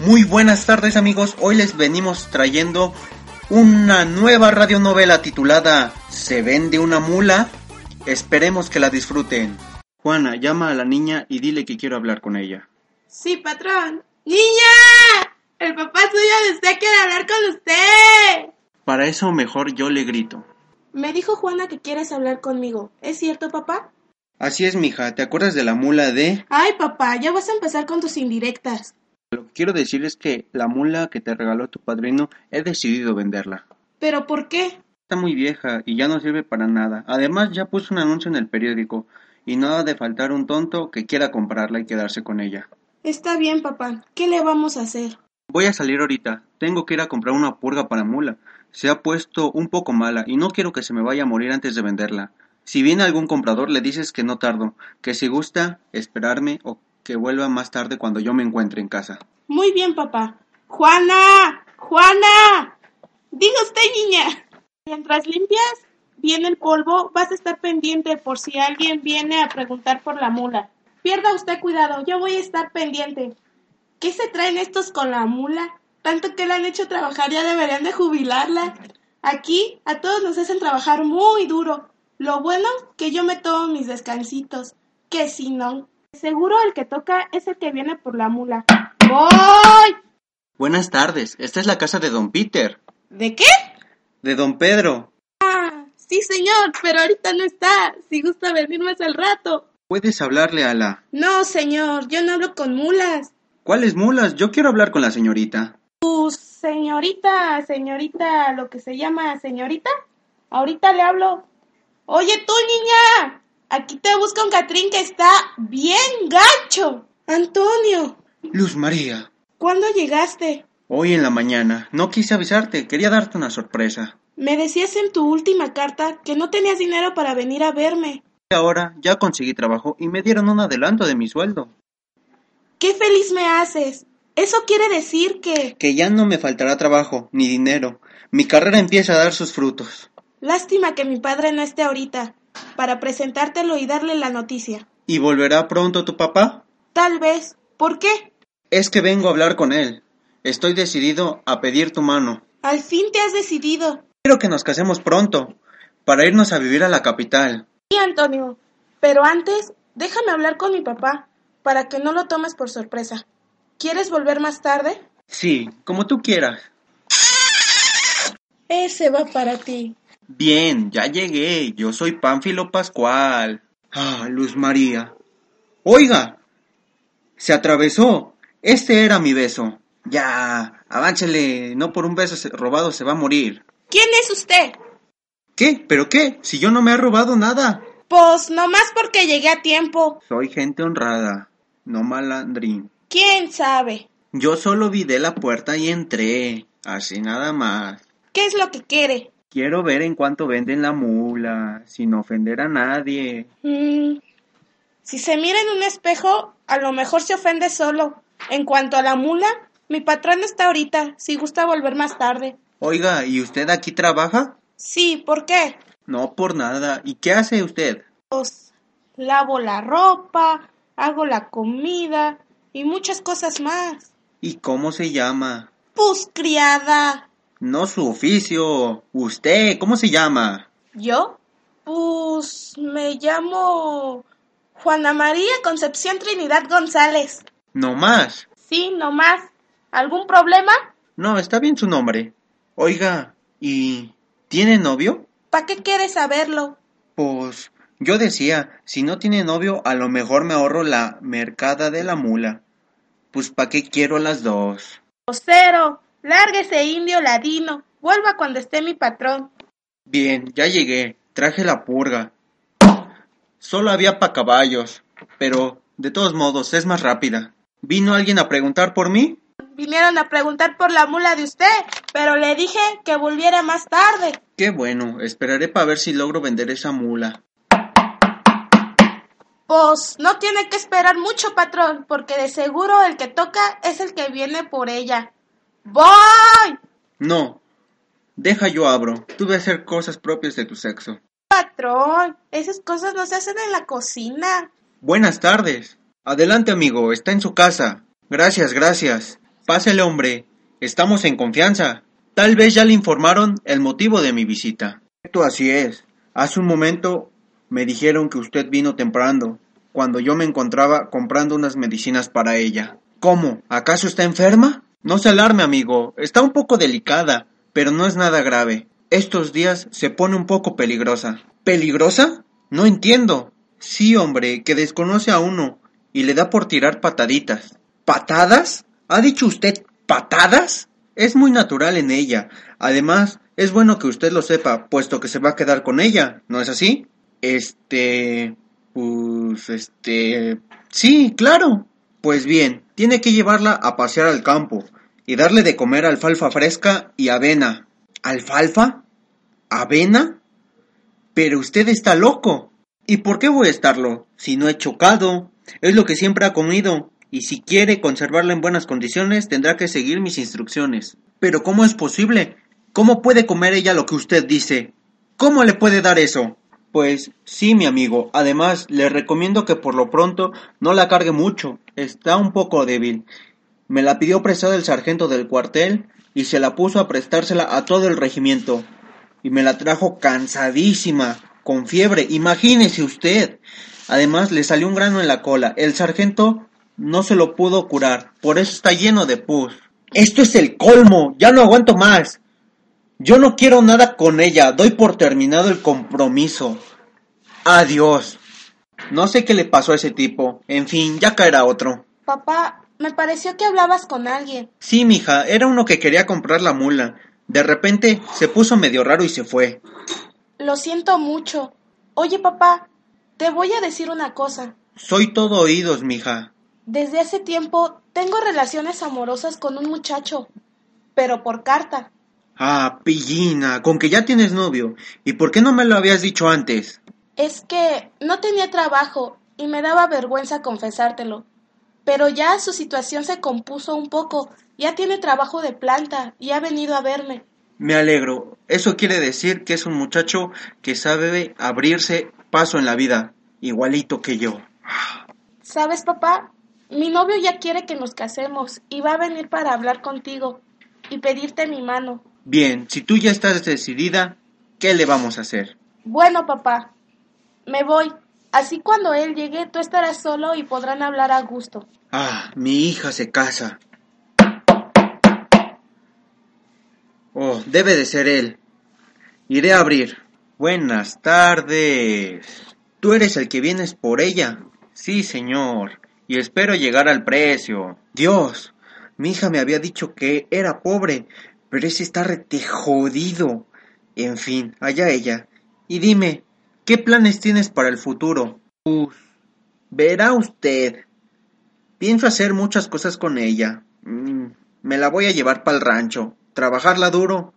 Muy buenas tardes amigos, hoy les venimos trayendo una nueva radionovela titulada Se vende una mula. Esperemos que la disfruten. Juana, llama a la niña y dile que quiero hablar con ella. Sí, patrón. ¡Niña! El papá suyo desea quiere hablar con usted. Para eso mejor yo le grito. Me dijo Juana que quieres hablar conmigo. ¿Es cierto, papá? Así es, mija. ¿Te acuerdas de la mula de...? Ay, papá, ya vas a empezar con tus indirectas. Lo que quiero decir es que la mula que te regaló tu padrino he decidido venderla. ¿Pero por qué? Está muy vieja y ya no sirve para nada. Además ya puso un anuncio en el periódico y no ha de faltar un tonto que quiera comprarla y quedarse con ella. Está bien, papá. ¿Qué le vamos a hacer? Voy a salir ahorita. Tengo que ir a comprar una purga para mula. Se ha puesto un poco mala y no quiero que se me vaya a morir antes de venderla. Si viene algún comprador le dices que no tardo, que si gusta esperarme o que vuelva más tarde cuando yo me encuentre en casa. Muy bien, papá. Juana, Juana. Diga usted, niña. Mientras limpias bien el polvo, vas a estar pendiente por si alguien viene a preguntar por la mula. Pierda usted cuidado, yo voy a estar pendiente. ¿Qué se traen estos con la mula? Tanto que la han hecho trabajar, ya deberían de jubilarla. Aquí a todos nos hacen trabajar muy duro. Lo bueno que yo me tomo mis descansitos. Que si no, seguro el que toca es el que viene por la mula. ¡Voy! Buenas tardes, esta es la casa de don Peter. ¿De qué? De don Pedro. Ah, sí señor, pero ahorita no está. Si gusta venir más al rato. ¿Puedes hablarle a la... No, señor, yo no hablo con mulas. ¿Cuáles mulas? Yo quiero hablar con la señorita. Tu señorita, señorita, lo que se llama señorita. Ahorita le hablo. Oye tú, niña. Aquí te busca un Catrín que está bien gacho. Antonio. Luz María. ¿Cuándo llegaste? Hoy en la mañana. No quise avisarte, quería darte una sorpresa. Me decías en tu última carta que no tenías dinero para venir a verme. Ahora ya conseguí trabajo y me dieron un adelanto de mi sueldo. ¡Qué feliz me haces! Eso quiere decir que... Que ya no me faltará trabajo ni dinero. Mi carrera empieza a dar sus frutos. Lástima que mi padre no esté ahorita, para presentártelo y darle la noticia. ¿Y volverá pronto tu papá? Tal vez. ¿Por qué? Es que vengo a hablar con él. Estoy decidido a pedir tu mano. Al fin te has decidido. Quiero que nos casemos pronto, para irnos a vivir a la capital. Sí, Antonio. Pero antes, déjame hablar con mi papá, para que no lo tomes por sorpresa. ¿Quieres volver más tarde? Sí, como tú quieras. Ese va para ti. Bien, ya llegué. Yo soy Pánfilo Pascual. Ah, Luz María. Oiga, se atravesó. Este era mi beso. Ya, avánchele. No por un beso robado se va a morir. ¿Quién es usted? ¿Qué? ¿Pero qué? Si yo no me he robado nada. Pues nomás porque llegué a tiempo. Soy gente honrada, no malandrín. ¿Quién sabe? Yo solo vi de la puerta y entré. Así nada más. ¿Qué es lo que quiere? Quiero ver en cuánto venden la mula, sin ofender a nadie. Mm, si se mira en un espejo, a lo mejor se ofende solo. En cuanto a la mula, mi patrón está ahorita, si gusta volver más tarde. Oiga, ¿y usted aquí trabaja? Sí, ¿por qué? No por nada. ¿Y qué hace usted? Pues lavo la ropa, hago la comida y muchas cosas más. ¿Y cómo se llama? Pues criada. No su oficio. ¿Usted cómo se llama? ¿Yo? Pues me llamo Juana María Concepción Trinidad González. No más. Sí, nomás. ¿Algún problema? No, está bien su nombre. Oiga, ¿y tiene novio? ¿Para qué quieres saberlo? Pues yo decía, si no tiene novio, a lo mejor me ahorro la mercada de la mula. Pues ¿para qué quiero las dos? Cero, lárguese indio ladino. Vuelva cuando esté mi patrón. Bien, ya llegué. Traje la purga. Solo había pa' caballos, pero de todos modos es más rápida. ¿Vino alguien a preguntar por mí? Vinieron a preguntar por la mula de usted, pero le dije que volviera más tarde. Qué bueno, esperaré para ver si logro vender esa mula. Pues no tiene que esperar mucho, patrón, porque de seguro el que toca es el que viene por ella. ¡Voy! No, deja yo abro. Tú a hacer cosas propias de tu sexo. Patrón, esas cosas no se hacen en la cocina. Buenas tardes. Adelante, amigo, está en su casa. Gracias, gracias. Pásele, hombre. Estamos en confianza. Tal vez ya le informaron el motivo de mi visita. Esto así es. Hace un momento me dijeron que usted vino temprano, cuando yo me encontraba comprando unas medicinas para ella. ¿Cómo? ¿Acaso está enferma? No se alarme, amigo. Está un poco delicada, pero no es nada grave. Estos días se pone un poco peligrosa. ¿Peligrosa? No entiendo. Sí, hombre, que desconoce a uno y le da por tirar pataditas. ¿Patadas? ¿Ha dicho usted patadas? Es muy natural en ella. Además, es bueno que usted lo sepa, puesto que se va a quedar con ella, ¿no es así? Este... Pues... Este... Sí, claro. Pues bien, tiene que llevarla a pasear al campo y darle de comer alfalfa fresca y avena. ¿Alfalfa? ¿Avena? Pero usted está loco. ¿Y por qué voy a estarlo? Si no he chocado. Es lo que siempre ha comido. Y si quiere conservarla en buenas condiciones, tendrá que seguir mis instrucciones. Pero ¿cómo es posible? ¿Cómo puede comer ella lo que usted dice? ¿Cómo le puede dar eso? Pues sí, mi amigo. Además, le recomiendo que por lo pronto no la cargue mucho. Está un poco débil. Me la pidió prestada el sargento del cuartel y se la puso a prestársela a todo el regimiento. Y me la trajo cansadísima, con fiebre. Imagínese usted. Además, le salió un grano en la cola. El sargento no se lo pudo curar. Por eso está lleno de pus. Esto es el colmo. Ya no aguanto más. Yo no quiero nada con ella, doy por terminado el compromiso. Adiós. No sé qué le pasó a ese tipo. En fin, ya caerá otro. Papá, me pareció que hablabas con alguien. Sí, mija, era uno que quería comprar la mula. De repente se puso medio raro y se fue. Lo siento mucho. Oye, papá, te voy a decir una cosa. Soy todo oídos, mija. Desde hace tiempo tengo relaciones amorosas con un muchacho, pero por carta. Ah, pillina, con que ya tienes novio. ¿Y por qué no me lo habías dicho antes? Es que no tenía trabajo y me daba vergüenza confesártelo. Pero ya su situación se compuso un poco. Ya tiene trabajo de planta y ha venido a verme. Me alegro. Eso quiere decir que es un muchacho que sabe abrirse paso en la vida, igualito que yo. ¿Sabes, papá? Mi novio ya quiere que nos casemos y va a venir para hablar contigo y pedirte mi mano. Bien, si tú ya estás decidida, ¿qué le vamos a hacer? Bueno, papá, me voy. Así cuando él llegue, tú estarás solo y podrán hablar a gusto. Ah, mi hija se casa. Oh, debe de ser él. Iré a abrir. Buenas tardes. ¿Tú eres el que vienes por ella? Sí, señor. Y espero llegar al precio. Dios, mi hija me había dicho que era pobre, pero ese está rete jodido. En fin, allá ella. Y dime, ¿qué planes tienes para el futuro? Uf, verá usted. Pienso hacer muchas cosas con ella. Mm, me la voy a llevar para el rancho, trabajarla duro,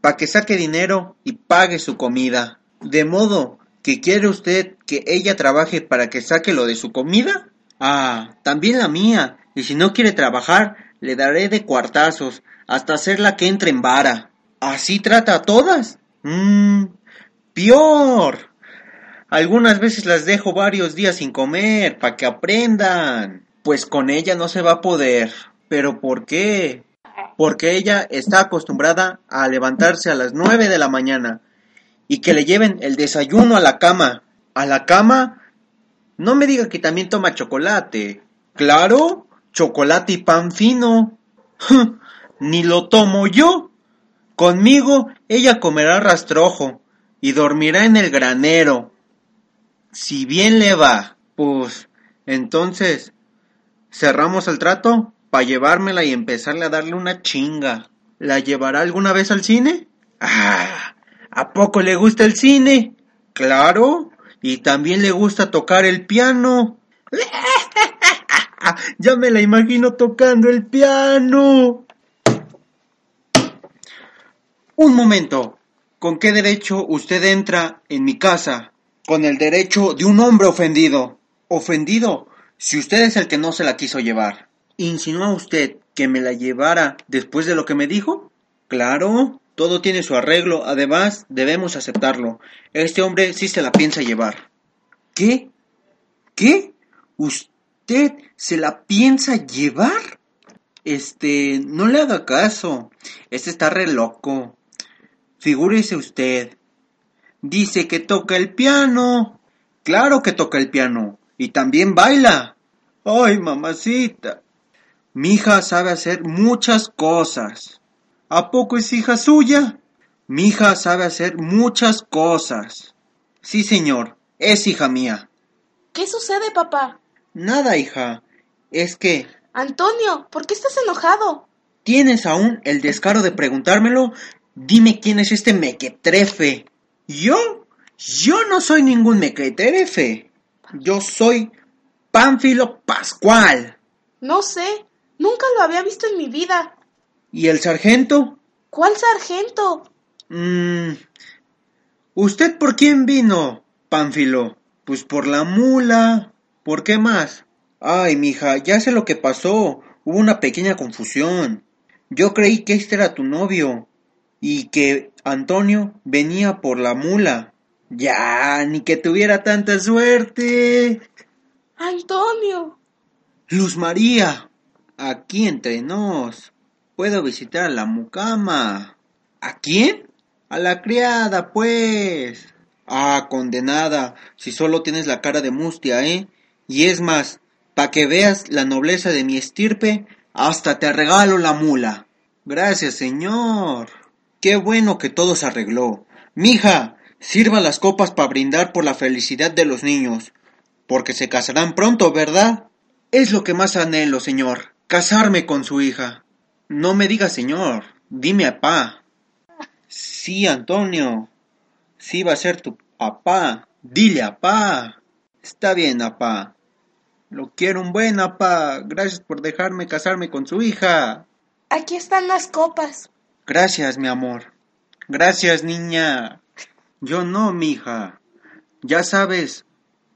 para que saque dinero y pague su comida. De modo que quiere usted que ella trabaje para que saque lo de su comida? Ah, también la mía. Y si no quiere trabajar, le daré de cuartazos hasta hacerla que entre en vara. ¿Así trata a todas? Mmm, peor. Algunas veces las dejo varios días sin comer, para que aprendan. Pues con ella no se va a poder. ¿Pero por qué? Porque ella está acostumbrada a levantarse a las nueve de la mañana y que le lleven el desayuno a la cama. ¿A la cama? No me diga que también toma chocolate. Claro, chocolate y pan fino. Ni lo tomo yo. Conmigo ella comerá rastrojo y dormirá en el granero. Si bien le va, pues entonces cerramos el trato para llevármela y empezarle a darle una chinga. ¿La llevará alguna vez al cine? Ah, ¿a poco le gusta el cine? Claro, y también le gusta tocar el piano. ya me la imagino tocando el piano. Un momento. ¿Con qué derecho usted entra en mi casa? Con el derecho de un hombre ofendido. ¿Ofendido? Si usted es el que no se la quiso llevar. ¿Insinúa usted que me la llevara después de lo que me dijo? Claro, todo tiene su arreglo. Además, debemos aceptarlo. Este hombre sí se la piensa llevar. ¿Qué? ¿Qué? ¿Usted se la piensa llevar? Este, no le haga caso. Este está re loco. Figúrese usted. Dice que toca el piano. Claro que toca el piano. Y también baila. Ay, mamacita. Mi hija sabe hacer muchas cosas. ¿A poco es hija suya? Mi hija sabe hacer muchas cosas. Sí, señor, es hija mía. ¿Qué sucede, papá? Nada, hija. Es que... Antonio, ¿por qué estás enojado? ¿Tienes aún el descaro de preguntármelo? Dime quién es este mequetrefe. ¿Yo? Yo no soy ningún mequetrefe. Yo soy Pánfilo Pascual. No sé. Nunca lo había visto en mi vida. ¿Y el sargento? ¿Cuál sargento? Mmm. ¿Usted por quién vino, Pánfilo? Pues por la mula. ¿Por qué más? Ay, mija, ya sé lo que pasó. Hubo una pequeña confusión. Yo creí que este era tu novio y que Antonio venía por la mula. Ya, ni que tuviera tanta suerte. Antonio. Luz María, aquí entre nos. Puedo visitar a la mucama. ¿A quién? A la criada, pues. Ah, condenada, si solo tienes la cara de mustia, ¿eh? Y es más, pa' que veas la nobleza de mi estirpe, hasta te regalo la mula. Gracias, señor. Qué bueno que todo se arregló. Mija, sirva las copas para brindar por la felicidad de los niños, porque se casarán pronto, ¿verdad? Es lo que más anhelo, señor, casarme con su hija. No me diga señor, dime apá. Sí, Antonio, sí va a ser tu papá. Dile apá. Está bien, apá. Lo quiero un buen apá. Gracias por dejarme casarme con su hija. Aquí están las copas. Gracias, mi amor. Gracias, niña. Yo no, mija. Ya sabes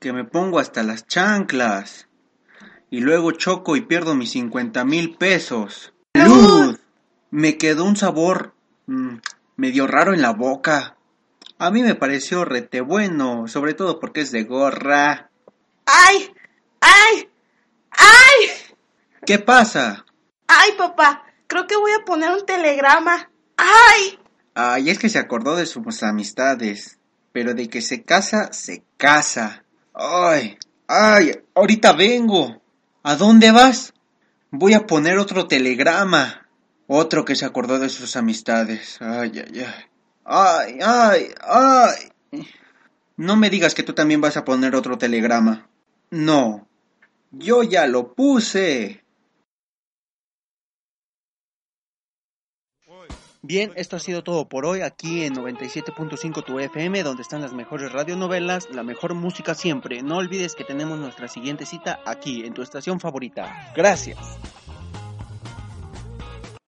que me pongo hasta las chanclas. Y luego choco y pierdo mis cincuenta mil pesos. ¡Luz! Me quedó un sabor mm, medio raro en la boca. A mí me pareció rete bueno, sobre todo porque es de gorra. ¡Ay! ¡Ay! ¡Ay! ¿Qué pasa? ¡Ay, papá! Creo que voy a poner un telegrama. ¡Ay! Ay, es que se acordó de sus amistades. Pero de que se casa, se casa. Ay, ay, ahorita vengo. ¿A dónde vas? Voy a poner otro telegrama. Otro que se acordó de sus amistades. Ay, ay, ay. Ay, ay, ay. No me digas que tú también vas a poner otro telegrama. No. Yo ya lo puse. Bien, esto ha sido todo por hoy aquí en 97.5 tu FM, donde están las mejores radionovelas, la mejor música siempre. No olvides que tenemos nuestra siguiente cita aquí, en tu estación favorita. Gracias.